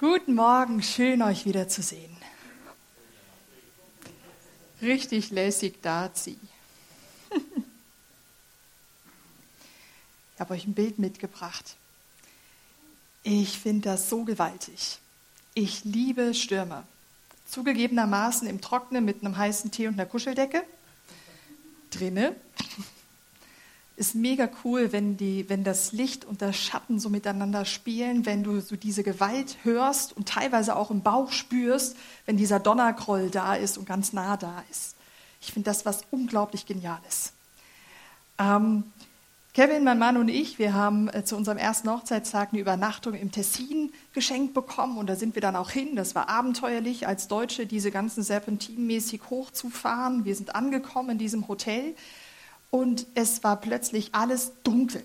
Guten Morgen, schön euch wiederzusehen. Richtig lässig da sie. Ich habe euch ein Bild mitgebracht. Ich finde das so gewaltig. Ich liebe Stürme. Zugegebenermaßen im Trockenen mit einem heißen Tee und einer Kuscheldecke. Drinne ist mega cool, wenn, die, wenn das Licht und der Schatten so miteinander spielen, wenn du so diese Gewalt hörst und teilweise auch im Bauch spürst, wenn dieser Donnergroll da ist und ganz nah da ist. Ich finde das was unglaublich Geniales. Ähm, Kevin, mein Mann und ich, wir haben äh, zu unserem ersten Hochzeitstag eine Übernachtung im Tessin geschenkt bekommen und da sind wir dann auch hin. Das war abenteuerlich, als Deutsche diese ganzen Serpentinmäßig hochzufahren. Wir sind angekommen in diesem Hotel und es war plötzlich alles dunkel.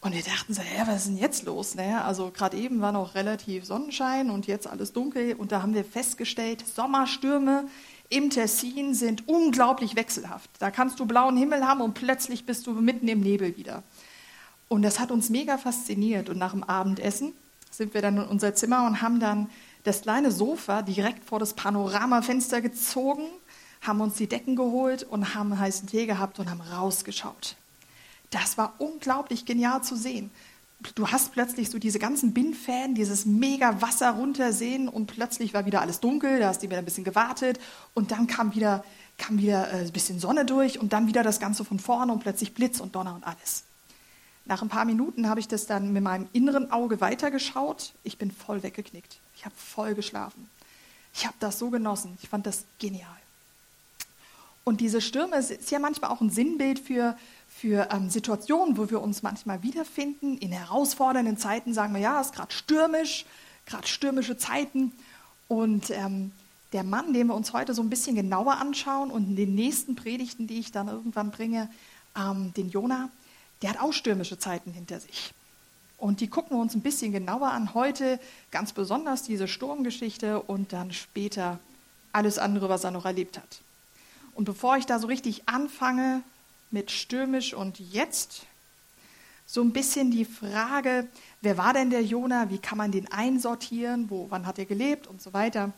Und wir dachten so, hä, was ist denn jetzt los? Ne? Also gerade eben war noch relativ Sonnenschein und jetzt alles dunkel. Und da haben wir festgestellt, Sommerstürme im Tessin sind unglaublich wechselhaft. Da kannst du blauen Himmel haben und plötzlich bist du mitten im Nebel wieder. Und das hat uns mega fasziniert. Und nach dem Abendessen sind wir dann in unser Zimmer und haben dann das kleine Sofa direkt vor das Panoramafenster gezogen haben uns die Decken geholt und haben heißen Tee gehabt und haben rausgeschaut. Das war unglaublich genial zu sehen. Du hast plötzlich so diese ganzen Bindfäden, dieses mega Wasser runtersehen und plötzlich war wieder alles dunkel, da hast du wieder ein bisschen gewartet und dann kam wieder, kam wieder äh, ein bisschen Sonne durch und dann wieder das Ganze von vorne und plötzlich Blitz und Donner und alles. Nach ein paar Minuten habe ich das dann mit meinem inneren Auge weitergeschaut. Ich bin voll weggeknickt. Ich habe voll geschlafen. Ich habe das so genossen. Ich fand das genial. Und diese Stürme ist ja manchmal auch ein Sinnbild für, für ähm, Situationen, wo wir uns manchmal wiederfinden. In herausfordernden Zeiten sagen wir, ja, es ist gerade stürmisch, gerade stürmische Zeiten. Und ähm, der Mann, den wir uns heute so ein bisschen genauer anschauen und in den nächsten Predigten, die ich dann irgendwann bringe, ähm, den Jona, der hat auch stürmische Zeiten hinter sich. Und die gucken wir uns ein bisschen genauer an. Heute ganz besonders diese Sturmgeschichte und dann später alles andere, was er noch erlebt hat. Und bevor ich da so richtig anfange mit stürmisch und jetzt, so ein bisschen die Frage, wer war denn der Jona, wie kann man den einsortieren, wo, wann hat er gelebt? Und so weiter.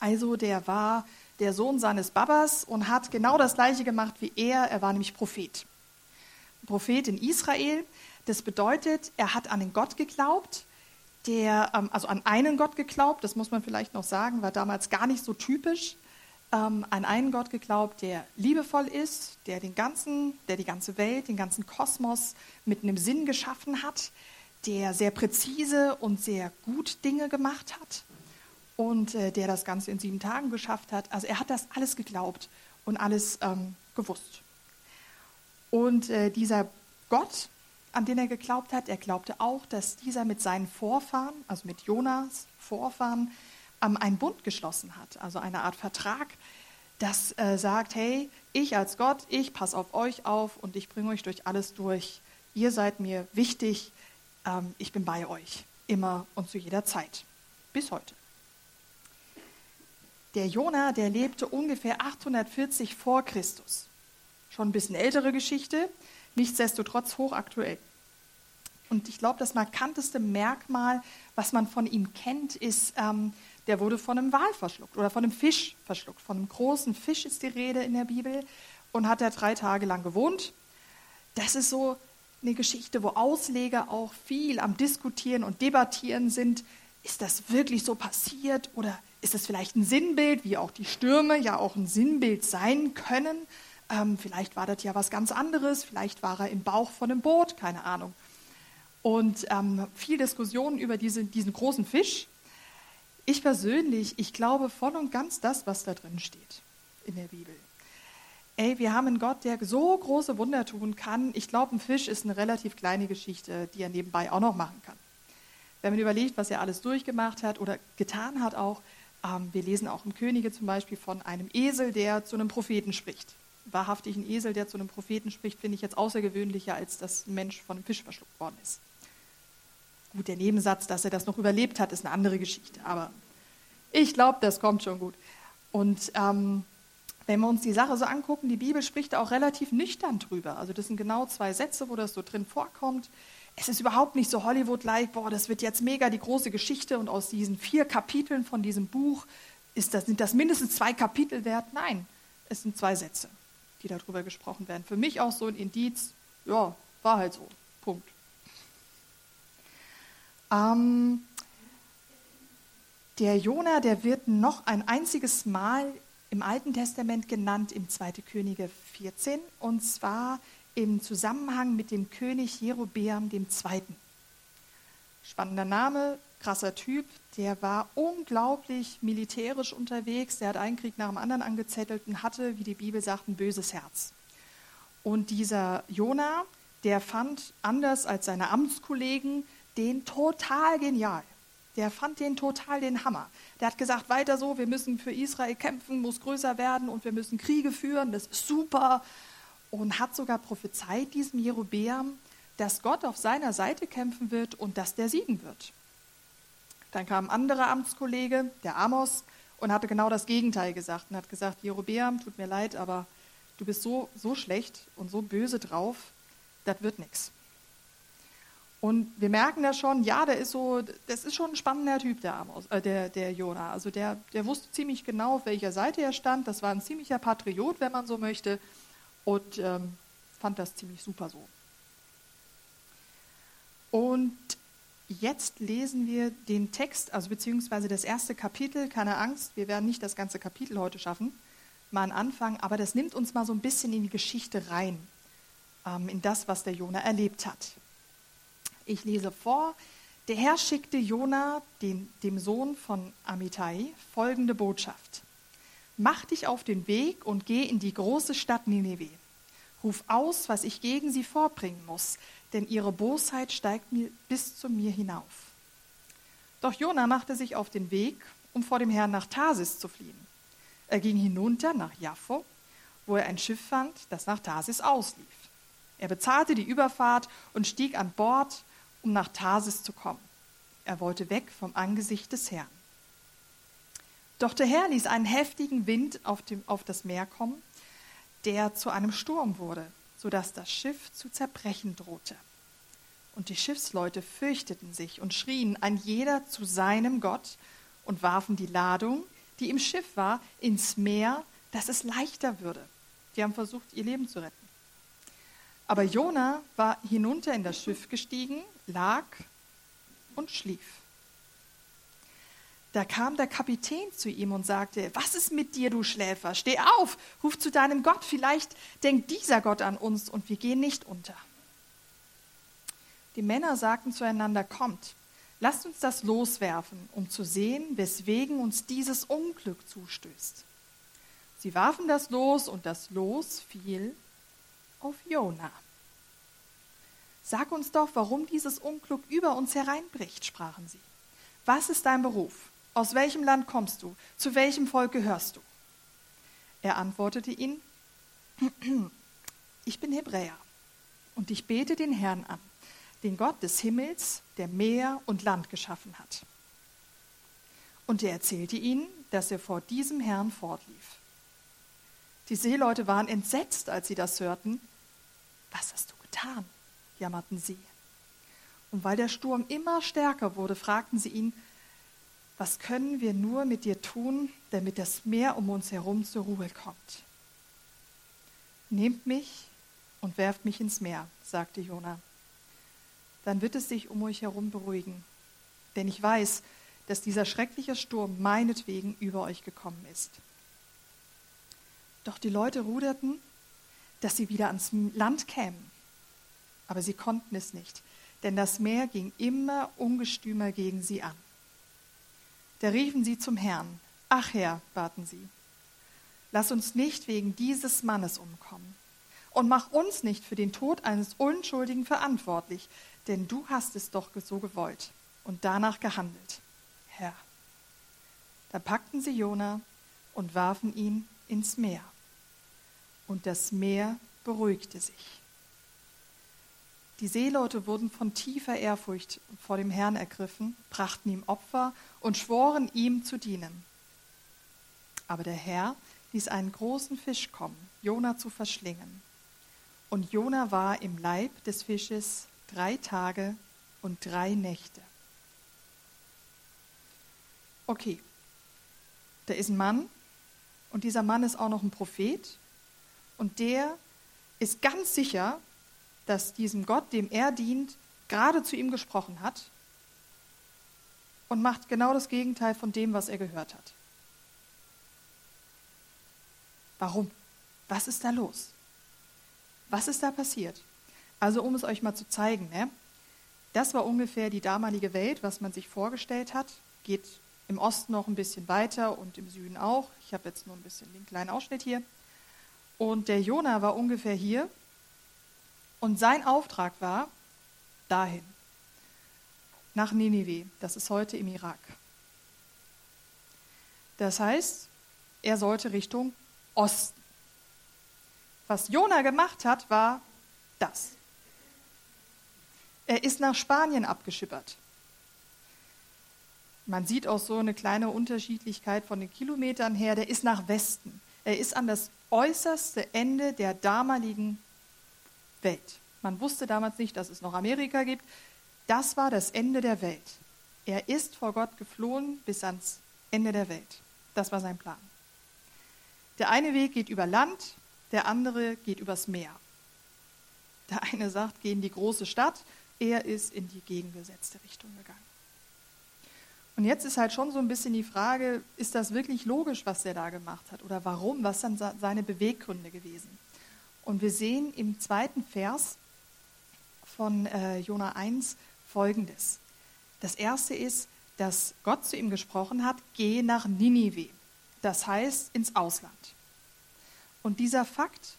Also der war der Sohn seines Babas und hat genau das gleiche gemacht wie er, er war nämlich Prophet. Prophet in Israel, das bedeutet, er hat an den Gott geglaubt, der, ähm, also an einen Gott geglaubt, das muss man vielleicht noch sagen, war damals gar nicht so typisch ähm, an einen Gott geglaubt, der liebevoll ist, der den ganzen, der die ganze Welt, den ganzen Kosmos mit einem Sinn geschaffen hat, der sehr präzise und sehr gut Dinge gemacht hat und äh, der das Ganze in sieben Tagen geschafft hat. Also er hat das alles geglaubt und alles ähm, gewusst. Und äh, dieser Gott, an den er geglaubt hat, er glaubte auch, dass dieser mit seinen Vorfahren, also mit Jonas Vorfahren, ähm, einen Bund geschlossen hat, also eine Art Vertrag, das äh, sagt, hey, ich als Gott, ich passe auf euch auf und ich bringe euch durch alles durch. Ihr seid mir wichtig, ähm, ich bin bei euch, immer und zu jeder Zeit, bis heute. Der Jona, der lebte ungefähr 840 vor Christus. Schon ein bisschen ältere Geschichte, nichtsdestotrotz hochaktuell. Und ich glaube, das markanteste Merkmal, was man von ihm kennt, ist, ähm, der wurde von einem Wal verschluckt oder von einem Fisch verschluckt. Von einem großen Fisch ist die Rede in der Bibel und hat er drei Tage lang gewohnt. Das ist so eine Geschichte, wo Ausleger auch viel am Diskutieren und Debattieren sind. Ist das wirklich so passiert oder ist das vielleicht ein Sinnbild, wie auch die Stürme ja auch ein Sinnbild sein können? Ähm, vielleicht war das ja was ganz anderes, vielleicht war er im Bauch von einem Boot, keine Ahnung. Und ähm, viel Diskussion über diese, diesen großen Fisch. Ich persönlich, ich glaube voll und ganz das, was da drin steht in der Bibel. Ey, wir haben einen Gott, der so große Wunder tun kann. Ich glaube, ein Fisch ist eine relativ kleine Geschichte, die er nebenbei auch noch machen kann. Wenn man überlegt, was er alles durchgemacht hat oder getan hat auch, ähm, wir lesen auch im Könige zum Beispiel von einem Esel, der zu einem Propheten spricht. Wahrhaftig ein Esel, der zu einem Propheten spricht, finde ich jetzt außergewöhnlicher, als dass ein Mensch von einem Fisch verschluckt worden ist. Gut, der Nebensatz, dass er das noch überlebt hat, ist eine andere Geschichte. Aber ich glaube, das kommt schon gut. Und ähm, wenn wir uns die Sache so angucken, die Bibel spricht auch relativ nüchtern drüber. Also das sind genau zwei Sätze, wo das so drin vorkommt. es ist überhaupt nicht so Hollywood-like, boah, das wird jetzt mega die große Geschichte und aus diesen vier Kapiteln von diesem Buch ist das, sind das mindestens zwei Kapitel wert. Nein, es sind zwei Sätze, die darüber gesprochen werden. Für mich auch so ein Indiz, ja, war halt so. Punkt. Ähm, der Jona, der wird noch ein einziges Mal im Alten Testament genannt, im 2. Könige 14, und zwar im Zusammenhang mit dem König Jerobeam II. Spannender Name, krasser Typ, der war unglaublich militärisch unterwegs, der hat einen Krieg nach dem anderen angezettelt und hatte, wie die Bibel sagt, ein böses Herz. Und dieser Jona, der fand, anders als seine Amtskollegen, den total genial. Der fand den total den Hammer. Der hat gesagt, weiter so, wir müssen für Israel kämpfen, muss größer werden und wir müssen Kriege führen, das ist super und hat sogar prophezeit diesem Jerobeam, dass Gott auf seiner Seite kämpfen wird und dass der siegen wird. Dann kam ein anderer Amtskollege, der Amos, und hatte genau das Gegenteil gesagt und hat gesagt, Jerobeam, tut mir leid, aber du bist so, so schlecht und so böse drauf, das wird nichts. Und wir merken da schon, ja, der ist so, das ist schon ein spannender Typ, der, Amos, äh, der, der Jona. Also der, der wusste ziemlich genau, auf welcher Seite er stand. Das war ein ziemlicher Patriot, wenn man so möchte und ähm, fand das ziemlich super so. Und jetzt lesen wir den Text, also beziehungsweise das erste Kapitel. Keine Angst, wir werden nicht das ganze Kapitel heute schaffen, mal einen Anfang, aber das nimmt uns mal so ein bisschen in die Geschichte rein, ähm, in das, was der Jona erlebt hat. Ich lese vor. Der Herr schickte Jona, den, dem Sohn von Amitai, folgende Botschaft. Mach dich auf den Weg und geh in die große Stadt Nineveh. Ruf aus, was ich gegen sie vorbringen muss, denn ihre Bosheit steigt mir bis zu mir hinauf. Doch Jona machte sich auf den Weg, um vor dem Herrn nach Tarsis zu fliehen. Er ging hinunter nach Jaffo, wo er ein Schiff fand, das nach Tarsis auslief. Er bezahlte die Überfahrt und stieg an Bord, um nach Tarsis zu kommen. Er wollte weg vom Angesicht des Herrn. Doch der Herr ließ einen heftigen Wind auf, dem, auf das Meer kommen, der zu einem Sturm wurde, sodass das Schiff zu zerbrechen drohte. Und die Schiffsleute fürchteten sich und schrien ein jeder zu seinem Gott und warfen die Ladung, die im Schiff war, ins Meer, dass es leichter würde. Die haben versucht, ihr Leben zu retten. Aber Jona war hinunter in das Schiff gestiegen, lag und schlief. Da kam der Kapitän zu ihm und sagte, was ist mit dir, du Schläfer? Steh auf, ruf zu deinem Gott, vielleicht denkt dieser Gott an uns und wir gehen nicht unter. Die Männer sagten zueinander, kommt, lasst uns das loswerfen, um zu sehen, weswegen uns dieses Unglück zustößt. Sie warfen das Los und das Los fiel auf Jona. Sag uns doch, warum dieses Unglück über uns hereinbricht, sprachen sie. Was ist dein Beruf? Aus welchem Land kommst du? Zu welchem Volk gehörst du? Er antwortete ihnen, ich bin Hebräer und ich bete den Herrn an, den Gott des Himmels, der Meer und Land geschaffen hat. Und er erzählte ihnen, dass er vor diesem Herrn fortlief. Die Seeleute waren entsetzt, als sie das hörten. Was hast du getan? Jammerten sie. Und weil der Sturm immer stärker wurde, fragten sie ihn, was können wir nur mit dir tun, damit das Meer um uns herum zur Ruhe kommt? Nehmt mich und werft mich ins Meer, sagte Jona. Dann wird es sich um euch herum beruhigen, denn ich weiß, dass dieser schreckliche Sturm meinetwegen über euch gekommen ist. Doch die Leute ruderten, dass sie wieder ans Land kämen. Aber sie konnten es nicht, denn das Meer ging immer ungestümer gegen sie an. Da riefen sie zum Herrn. Ach Herr, baten sie, lass uns nicht wegen dieses Mannes umkommen und mach uns nicht für den Tod eines Unschuldigen verantwortlich, denn du hast es doch so gewollt und danach gehandelt, Herr. Da packten sie Jona und warfen ihn ins Meer. Und das Meer beruhigte sich. Die Seeleute wurden von tiefer Ehrfurcht vor dem Herrn ergriffen, brachten ihm Opfer und schworen ihm zu dienen. Aber der Herr ließ einen großen Fisch kommen, Jona zu verschlingen. Und Jona war im Leib des Fisches drei Tage und drei Nächte. Okay, da ist ein Mann und dieser Mann ist auch noch ein Prophet und der ist ganz sicher, dass diesem Gott, dem er dient, gerade zu ihm gesprochen hat und macht genau das Gegenteil von dem, was er gehört hat. Warum? Was ist da los? Was ist da passiert? Also um es euch mal zu zeigen, ne? das war ungefähr die damalige Welt, was man sich vorgestellt hat. Geht im Osten noch ein bisschen weiter und im Süden auch. Ich habe jetzt nur ein bisschen den kleinen Ausschnitt hier. Und der Jona war ungefähr hier. Und sein Auftrag war dahin, nach Ninive. Das ist heute im Irak. Das heißt, er sollte Richtung Osten. Was Jona gemacht hat, war das. Er ist nach Spanien abgeschippert. Man sieht auch so eine kleine Unterschiedlichkeit von den Kilometern her. Der ist nach Westen. Er ist an das äußerste Ende der damaligen Welt. Man wusste damals nicht, dass es noch Amerika gibt. Das war das Ende der Welt. Er ist vor Gott geflohen bis ans Ende der Welt. Das war sein Plan. Der eine Weg geht über Land, der andere geht übers Meer. Der eine sagt, geh in die große Stadt, er ist in die gegengesetzte Richtung gegangen. Und jetzt ist halt schon so ein bisschen die Frage, ist das wirklich logisch, was er da gemacht hat? Oder warum? Was sind seine Beweggründe gewesen? Und wir sehen im zweiten Vers von äh, Jona 1 folgendes. Das erste ist, dass Gott zu ihm gesprochen hat, geh nach Ninive. Das heißt ins Ausland. Und dieser Fakt,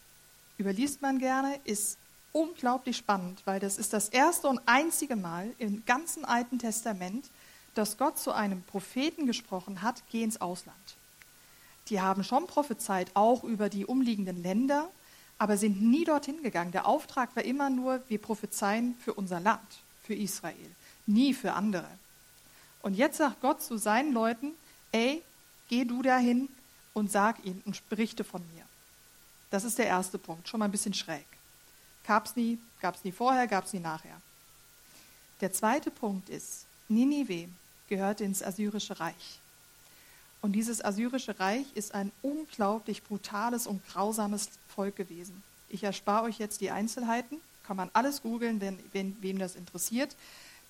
überliest man gerne, ist unglaublich spannend, weil das ist das erste und einzige Mal im ganzen Alten Testament, dass Gott zu einem Propheten gesprochen hat, geh ins Ausland. Die haben schon prophezeit, auch über die umliegenden Länder, aber sind nie dorthin gegangen. Der Auftrag war immer nur, wir prophezeien für unser Land, für Israel, nie für andere. Und jetzt sagt Gott zu seinen Leuten, ey, geh du dahin und sag ihnen und berichte von mir. Das ist der erste Punkt, schon mal ein bisschen schräg. Gab es nie, gab es nie vorher, gab es nie nachher. Der zweite Punkt ist, Ninive gehörte ins Assyrische Reich. Und dieses Assyrische Reich ist ein unglaublich brutales und grausames Volk gewesen. Ich erspare euch jetzt die Einzelheiten, kann man alles googeln, wenn, wenn, wem das interessiert.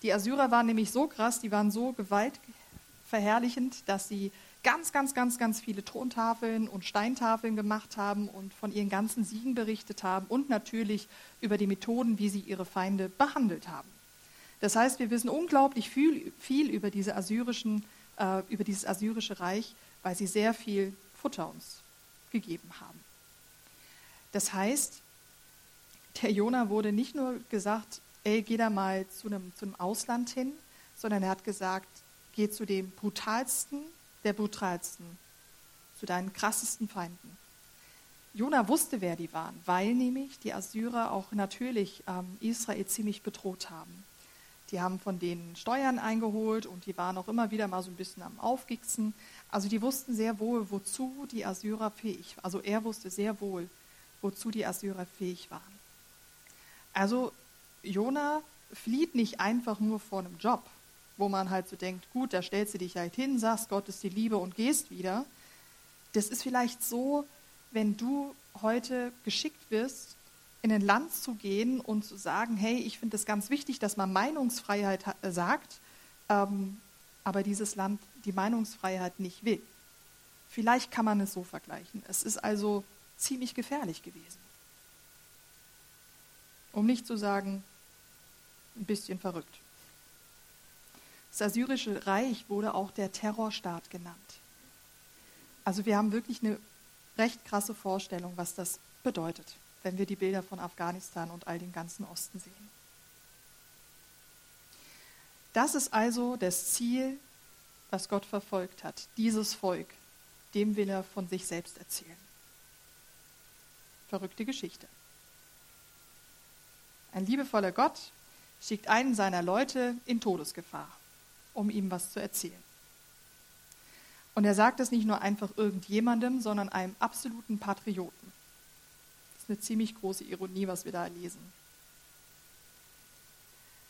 Die Assyrer waren nämlich so krass, die waren so gewaltverherrlichend, dass sie ganz, ganz, ganz, ganz viele Tontafeln und Steintafeln gemacht haben und von ihren ganzen Siegen berichtet haben und natürlich über die Methoden, wie sie ihre Feinde behandelt haben. Das heißt, wir wissen unglaublich viel, viel über, diese assyrischen, äh, über dieses assyrische Reich, weil sie sehr viel Futter uns gegeben haben. Das heißt, der Jona wurde nicht nur gesagt, ey, geh da mal zu einem, zu einem Ausland hin, sondern er hat gesagt, geh zu dem brutalsten der brutalsten, zu deinen krassesten Feinden. Jona wusste, wer die waren, weil nämlich die Assyrer auch natürlich ähm, Israel ziemlich bedroht haben. Die haben von denen Steuern eingeholt und die waren auch immer wieder mal so ein bisschen am Aufgixen. Also die wussten sehr wohl, wozu die Assyrer fähig waren. Also er wusste sehr wohl, wozu die Assyrer fähig waren. Also Jona flieht nicht einfach nur vor einem Job, wo man halt so denkt, gut, da stellst du dich halt hin, sagst, Gott ist die Liebe und gehst wieder. Das ist vielleicht so, wenn du heute geschickt wirst, in ein Land zu gehen und zu sagen, hey, ich finde es ganz wichtig, dass man Meinungsfreiheit äh, sagt, ähm, aber dieses Land die Meinungsfreiheit nicht will. Vielleicht kann man es so vergleichen. Es ist also ziemlich gefährlich gewesen. Um nicht zu sagen, ein bisschen verrückt. Das Assyrische Reich wurde auch der Terrorstaat genannt. Also wir haben wirklich eine recht krasse Vorstellung, was das bedeutet, wenn wir die Bilder von Afghanistan und all den ganzen Osten sehen. Das ist also das Ziel, was Gott verfolgt hat. Dieses Volk, dem will er von sich selbst erzählen. Verrückte Geschichte. Ein liebevoller Gott schickt einen seiner Leute in Todesgefahr um ihm was zu erzählen. Und er sagt es nicht nur einfach irgendjemandem, sondern einem absoluten Patrioten. Eine ziemlich große Ironie, was wir da lesen.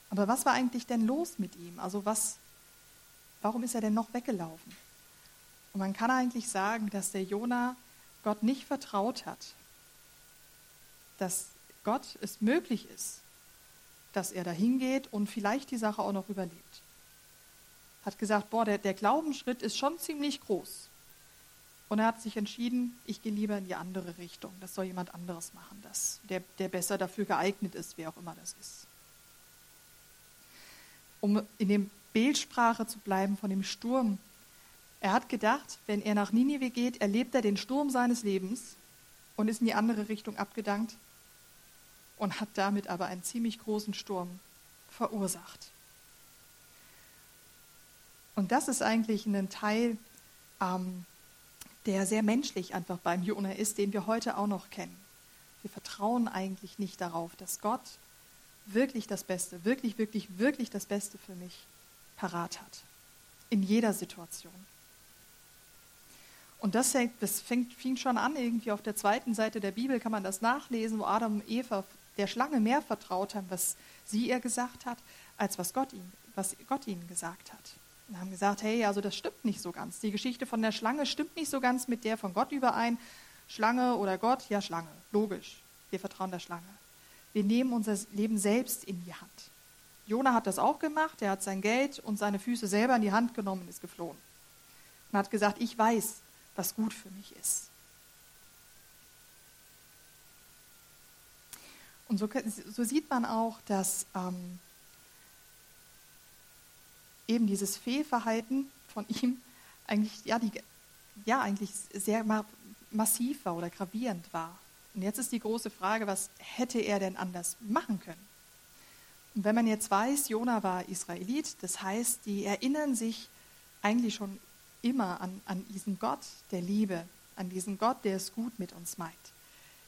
Aber was war eigentlich denn los mit ihm? Also was, warum ist er denn noch weggelaufen? Und man kann eigentlich sagen, dass der Jona Gott nicht vertraut hat, dass Gott es möglich ist, dass er da hingeht und vielleicht die Sache auch noch überlebt. Hat gesagt, boah, der, der Glaubensschritt ist schon ziemlich groß. Und er hat sich entschieden, ich gehe lieber in die andere Richtung. Das soll jemand anderes machen, das, der, der besser dafür geeignet ist, wer auch immer das ist. Um in dem Bildsprache zu bleiben von dem Sturm. Er hat gedacht, wenn er nach Ninive geht, erlebt er den Sturm seines Lebens und ist in die andere Richtung abgedankt und hat damit aber einen ziemlich großen Sturm verursacht. Und das ist eigentlich ein Teil, ähm, der sehr menschlich einfach beim Jona ist, den wir heute auch noch kennen. Wir vertrauen eigentlich nicht darauf, dass Gott wirklich das Beste, wirklich, wirklich, wirklich das Beste für mich parat hat. In jeder Situation. Und das, fängt, das fängt, fing schon an, irgendwie auf der zweiten Seite der Bibel kann man das nachlesen, wo Adam und Eva der Schlange mehr vertraut haben, was sie ihr gesagt hat, als was Gott, ihm, was Gott ihnen gesagt hat. Und haben gesagt, hey, also das stimmt nicht so ganz. Die Geschichte von der Schlange stimmt nicht so ganz mit der von Gott überein. Schlange oder Gott, ja Schlange, logisch. Wir vertrauen der Schlange. Wir nehmen unser Leben selbst in die Hand. Jona hat das auch gemacht. Er hat sein Geld und seine Füße selber in die Hand genommen und ist geflohen. Und hat gesagt, ich weiß, was gut für mich ist. Und so, so sieht man auch, dass ähm, eben dieses Fehlverhalten von ihm eigentlich, ja, die, ja, eigentlich sehr ma massiv war oder gravierend war. Und jetzt ist die große Frage, was hätte er denn anders machen können? Und wenn man jetzt weiß, Jona war Israelit, das heißt, die erinnern sich eigentlich schon immer an, an diesen Gott der Liebe, an diesen Gott, der es gut mit uns meint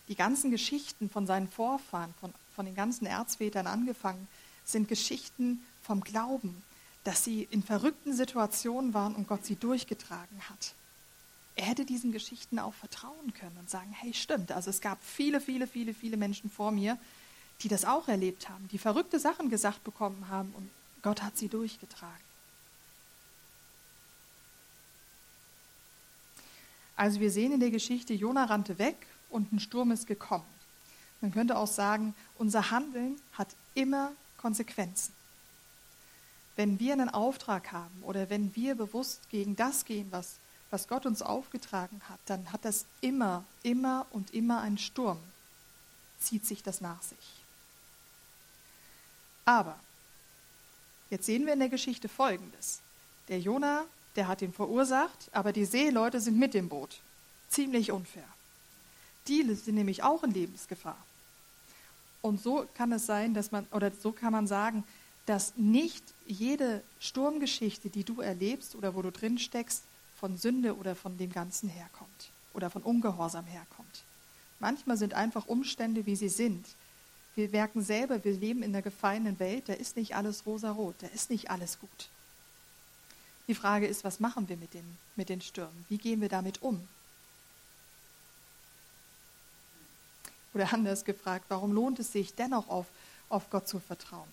die ganzen Geschichten von seinen Vorfahren, von, von den ganzen Erzvätern angefangen, sind Geschichten vom Glauben, dass sie in verrückten Situationen waren und Gott sie durchgetragen hat. Er hätte diesen Geschichten auch vertrauen können und sagen, hey, stimmt, also es gab viele, viele, viele, viele Menschen vor mir, die das auch erlebt haben, die verrückte Sachen gesagt bekommen haben und Gott hat sie durchgetragen. Also wir sehen in der Geschichte, Jona rannte weg und ein Sturm ist gekommen. Man könnte auch sagen, unser Handeln hat immer Konsequenzen. Wenn wir einen Auftrag haben oder wenn wir bewusst gegen das gehen, was, was Gott uns aufgetragen hat, dann hat das immer, immer und immer einen Sturm, zieht sich das nach sich. Aber jetzt sehen wir in der Geschichte Folgendes. Der Jonah, der hat ihn verursacht, aber die Seeleute sind mit dem Boot. Ziemlich unfair. Die sind nämlich auch in Lebensgefahr. Und so kann es sein, dass man, oder so kann man sagen, dass nicht jede Sturmgeschichte, die du erlebst oder wo du drin steckst, von Sünde oder von dem Ganzen herkommt oder von Ungehorsam herkommt. Manchmal sind einfach Umstände, wie sie sind. Wir merken selber, wir leben in einer gefallenen Welt, da ist nicht alles rosarot, da ist nicht alles gut. Die Frage ist, was machen wir mit den, mit den Stürmen? Wie gehen wir damit um? Oder anders gefragt, warum lohnt es sich dennoch auf, auf Gott zu vertrauen?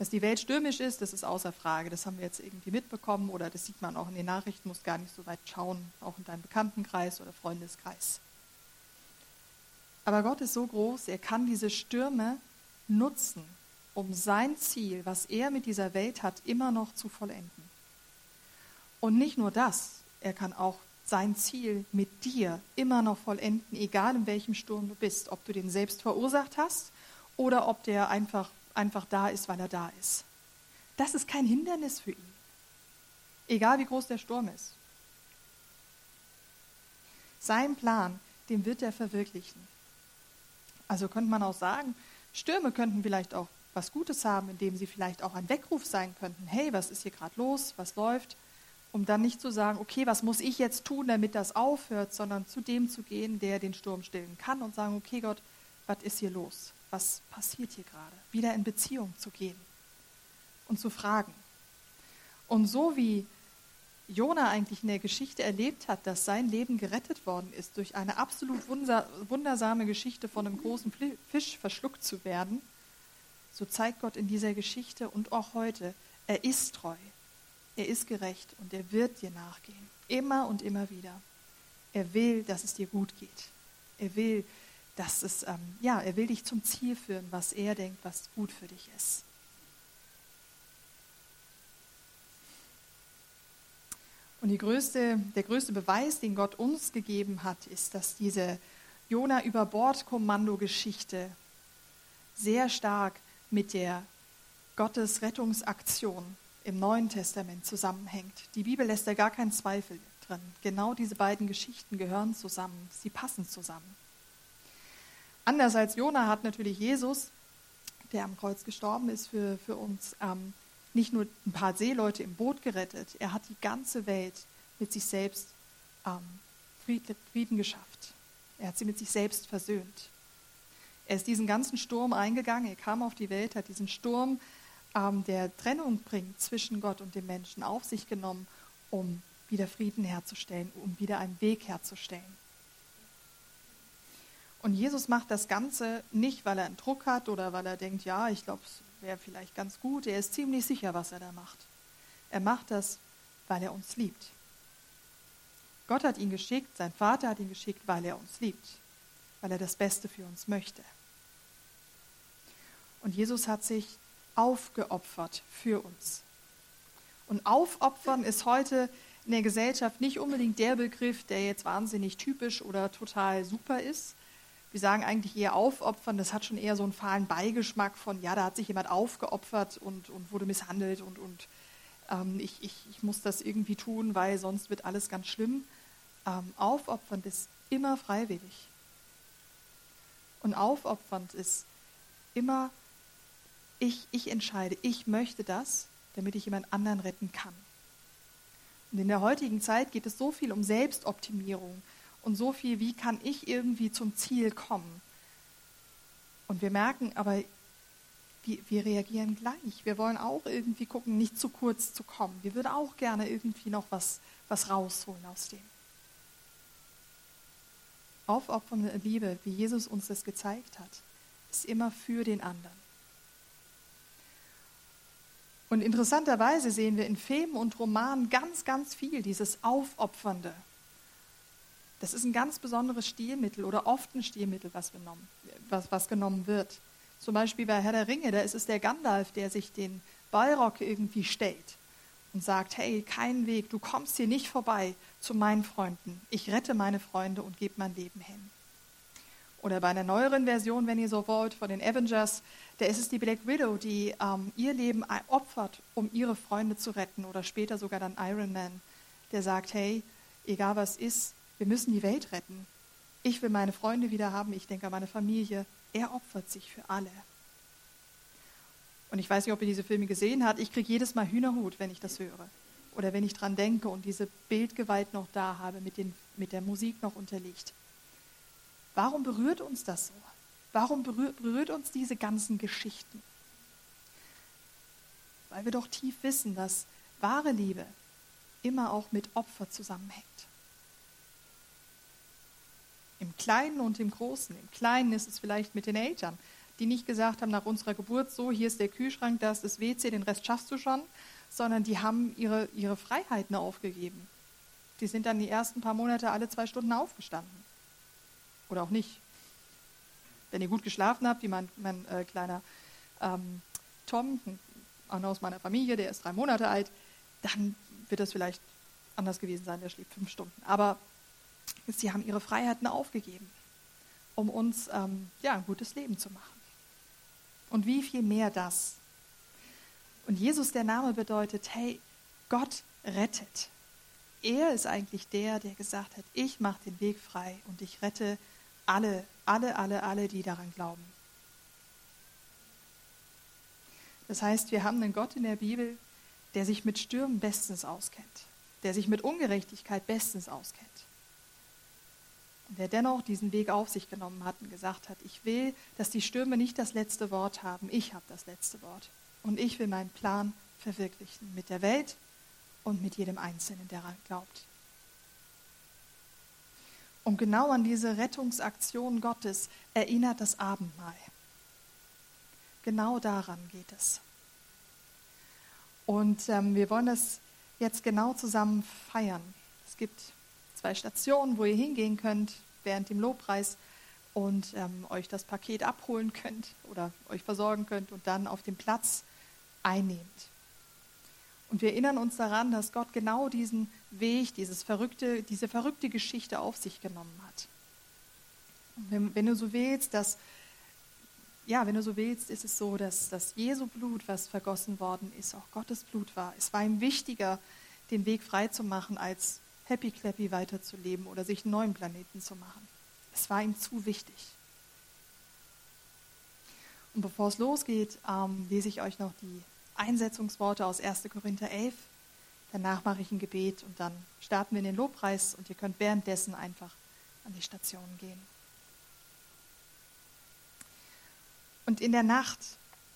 Dass die Welt stürmisch ist, das ist außer Frage. Das haben wir jetzt irgendwie mitbekommen oder das sieht man auch in den Nachrichten, muss gar nicht so weit schauen, auch in deinem Bekanntenkreis oder Freundeskreis. Aber Gott ist so groß, er kann diese Stürme nutzen, um sein Ziel, was er mit dieser Welt hat, immer noch zu vollenden. Und nicht nur das, er kann auch sein Ziel mit dir immer noch vollenden, egal in welchem Sturm du bist, ob du den selbst verursacht hast oder ob der einfach, einfach da ist, weil er da ist. Das ist kein Hindernis für ihn, egal wie groß der Sturm ist. Sein Plan, den wird er verwirklichen. Also könnte man auch sagen, Stürme könnten vielleicht auch was Gutes haben, indem sie vielleicht auch ein Weckruf sein könnten. Hey, was ist hier gerade los? Was läuft? um dann nicht zu sagen, okay, was muss ich jetzt tun, damit das aufhört, sondern zu dem zu gehen, der den Sturm stillen kann und sagen, okay Gott, was ist hier los? Was passiert hier gerade? Wieder in Beziehung zu gehen und zu fragen. Und so wie Jona eigentlich in der Geschichte erlebt hat, dass sein Leben gerettet worden ist, durch eine absolut wundersame Geschichte von einem großen Fisch verschluckt zu werden, so zeigt Gott in dieser Geschichte und auch heute, er ist treu, er ist gerecht und er wird dir nachgehen. Immer und immer wieder. Er will, dass es dir gut geht. Er will, dass es, ähm, ja, er will dich zum Ziel führen, was er denkt, was gut für dich ist. Und größte, der größte Beweis, den Gott uns gegeben hat, ist, dass diese Jona über Bord Kommando-Geschichte sehr stark mit der Gottes Rettungsaktion im Neuen Testament zusammenhängt. Die Bibel lässt da gar keinen Zweifel drin. Genau diese beiden Geschichten gehören zusammen. Sie passen zusammen. Anders als Jona hat natürlich Jesus, der am Kreuz gestorben ist für, für uns, ähm, nicht nur ein paar Seeleute im Boot gerettet, er hat die ganze Welt mit sich selbst ähm, Frieden geschafft. Er hat sie mit sich selbst versöhnt. Er ist diesen ganzen Sturm eingegangen, er kam auf die Welt, hat diesen Sturm, ähm, der Trennung bringt zwischen Gott und dem Menschen, auf sich genommen, um wieder Frieden herzustellen, um wieder einen Weg herzustellen. Und Jesus macht das Ganze nicht, weil er einen Druck hat oder weil er denkt, ja, ich glaube, es wäre vielleicht ganz gut. Er ist ziemlich sicher, was er da macht. Er macht das, weil er uns liebt. Gott hat ihn geschickt, sein Vater hat ihn geschickt, weil er uns liebt, weil er das Beste für uns möchte. Und Jesus hat sich aufgeopfert für uns. Und aufopfern ist heute in der Gesellschaft nicht unbedingt der Begriff, der jetzt wahnsinnig typisch oder total super ist. Wir sagen eigentlich eher aufopfern, das hat schon eher so einen fahlen Beigeschmack von, ja, da hat sich jemand aufgeopfert und, und wurde misshandelt und, und ähm, ich, ich, ich muss das irgendwie tun, weil sonst wird alles ganz schlimm. Ähm, aufopfernd ist immer freiwillig. Und aufopfernd ist immer ich, ich entscheide, ich möchte das, damit ich jemand anderen retten kann. Und in der heutigen Zeit geht es so viel um Selbstoptimierung und so viel, wie kann ich irgendwie zum Ziel kommen. Und wir merken aber, wir, wir reagieren gleich. Wir wollen auch irgendwie gucken, nicht zu kurz zu kommen. Wir würden auch gerne irgendwie noch was, was rausholen aus dem. Aufopfernde Liebe, wie Jesus uns das gezeigt hat, ist immer für den anderen. Und interessanterweise sehen wir in Filmen und Romanen ganz, ganz viel dieses Aufopfernde. Das ist ein ganz besonderes Stilmittel oder oft ein Stilmittel, was, genommen, was, was genommen wird. Zum Beispiel bei Herr der Ringe, da ist es der Gandalf, der sich den Balrog irgendwie stellt und sagt, hey, kein Weg, du kommst hier nicht vorbei zu meinen Freunden. Ich rette meine Freunde und gebe mein Leben hin. Oder bei einer neueren Version, wenn ihr so wollt, von den Avengers, da ist es die Black Widow, die ähm, ihr Leben opfert, um ihre Freunde zu retten. Oder später sogar dann Iron Man, der sagt, hey, egal was ist, wir müssen die Welt retten. Ich will meine Freunde wieder haben, ich denke an meine Familie. Er opfert sich für alle. Und ich weiß nicht, ob ihr diese Filme gesehen habt. Ich kriege jedes Mal Hühnerhut, wenn ich das höre. Oder wenn ich dran denke und diese Bildgewalt noch da habe, mit, den, mit der Musik noch unterlegt. Warum berührt uns das so? Warum berührt, berührt uns diese ganzen Geschichten? Weil wir doch tief wissen, dass wahre Liebe immer auch mit Opfer zusammenhängt. Im Kleinen und im Großen. Im Kleinen ist es vielleicht mit den Eltern, die nicht gesagt haben nach unserer Geburt, so, hier ist der Kühlschrank, da ist das WC, den Rest schaffst du schon, sondern die haben ihre, ihre Freiheiten aufgegeben. Die sind dann die ersten paar Monate alle zwei Stunden aufgestanden. Oder auch nicht. Wenn ihr gut geschlafen habt, wie mein, mein äh, kleiner ähm, Tom, einer aus meiner Familie, der ist drei Monate alt, dann wird das vielleicht anders gewesen sein, der schläft fünf Stunden. Aber sie haben ihre Freiheiten aufgegeben, um uns ähm, ja, ein gutes Leben zu machen. Und wie viel mehr das? Und Jesus, der Name bedeutet, hey, Gott rettet. Er ist eigentlich der, der gesagt hat, ich mache den Weg frei und ich rette alle, alle, alle, alle, die daran glauben. Das heißt, wir haben einen Gott in der Bibel, der sich mit Stürmen bestens auskennt, der sich mit Ungerechtigkeit bestens auskennt. Der dennoch diesen Weg auf sich genommen hat und gesagt hat, ich will, dass die Stürme nicht das letzte Wort haben, ich habe das letzte Wort. Und ich will meinen Plan verwirklichen mit der Welt und mit jedem Einzelnen, der daran glaubt. Und genau an diese Rettungsaktion Gottes erinnert das Abendmahl. Genau daran geht es. Und ähm, wir wollen das jetzt genau zusammen feiern. Es gibt zwei Stationen, wo ihr hingehen könnt während dem Lobpreis und ähm, euch das Paket abholen könnt oder euch versorgen könnt und dann auf dem Platz einnehmt. Und wir erinnern uns daran, dass Gott genau diesen Weg, dieses verrückte, diese verrückte Geschichte auf sich genommen hat. Wenn, wenn, du so willst, dass, ja, wenn du so willst, ist es so, dass das Jesu Blut, was vergossen worden ist, auch Gottes Blut war. Es war ihm wichtiger, den Weg frei zu machen, als happy clappy weiterzuleben oder sich einen neuen Planeten zu machen. Es war ihm zu wichtig. Und bevor es losgeht, ähm, lese ich euch noch die Einsetzungsworte aus 1. Korinther 11. Danach mache ich ein Gebet und dann starten wir in den Lobpreis und ihr könnt währenddessen einfach an die Station gehen. Und in der Nacht,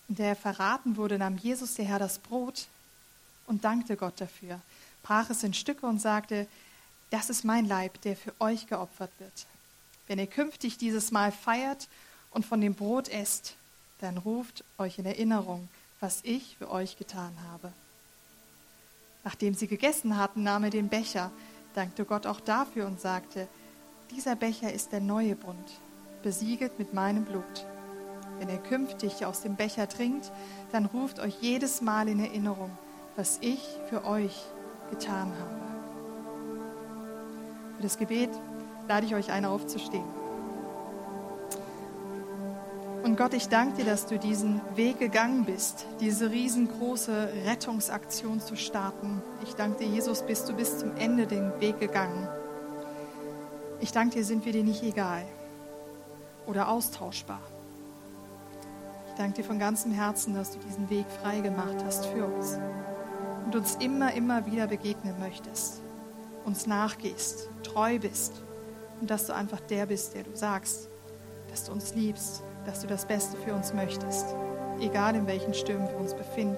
in der er verraten wurde, nahm Jesus der Herr das Brot und dankte Gott dafür, brach es in Stücke und sagte, das ist mein Leib, der für euch geopfert wird. Wenn ihr künftig dieses Mal feiert und von dem Brot esst, dann ruft euch in Erinnerung, was ich für euch getan habe. Nachdem sie gegessen hatten, nahm er den Becher, dankte Gott auch dafür und sagte, dieser Becher ist der neue Bund, besiegelt mit meinem Blut. Wenn ihr künftig aus dem Becher trinkt, dann ruft euch jedes Mal in Erinnerung, was ich für euch getan habe. Das Gebet lade ich euch ein, aufzustehen. Und Gott, ich danke dir, dass du diesen Weg gegangen bist, diese riesengroße Rettungsaktion zu starten. Ich danke dir, Jesus, bist du bis zum Ende den Weg gegangen. Ich danke dir, sind wir dir nicht egal oder austauschbar. Ich danke dir von ganzem Herzen, dass du diesen Weg frei gemacht hast für uns und uns immer, immer wieder begegnen möchtest, uns nachgehst, treu bist und dass du einfach der bist, der du sagst, dass du uns liebst, dass du das Beste für uns möchtest, egal in welchen Stürmen wir uns befinden.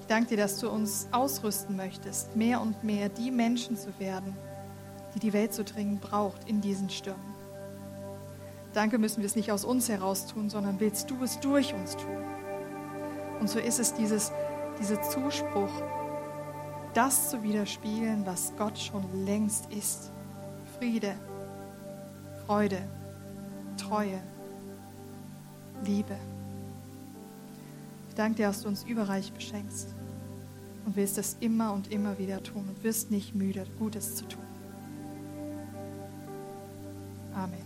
Ich danke dir, dass du uns ausrüsten möchtest, mehr und mehr die Menschen zu werden, die die Welt so dringend braucht in diesen Stürmen. Danke müssen wir es nicht aus uns heraus tun, sondern willst du es durch uns tun. Und so ist es dieses, dieser Zuspruch, das zu widerspiegeln, was Gott schon längst ist. Friede, Freude, Treue, Liebe. Ich danke dir, dass du uns überreich beschenkst und willst es immer und immer wieder tun und wirst nicht müde, Gutes zu tun. Amen.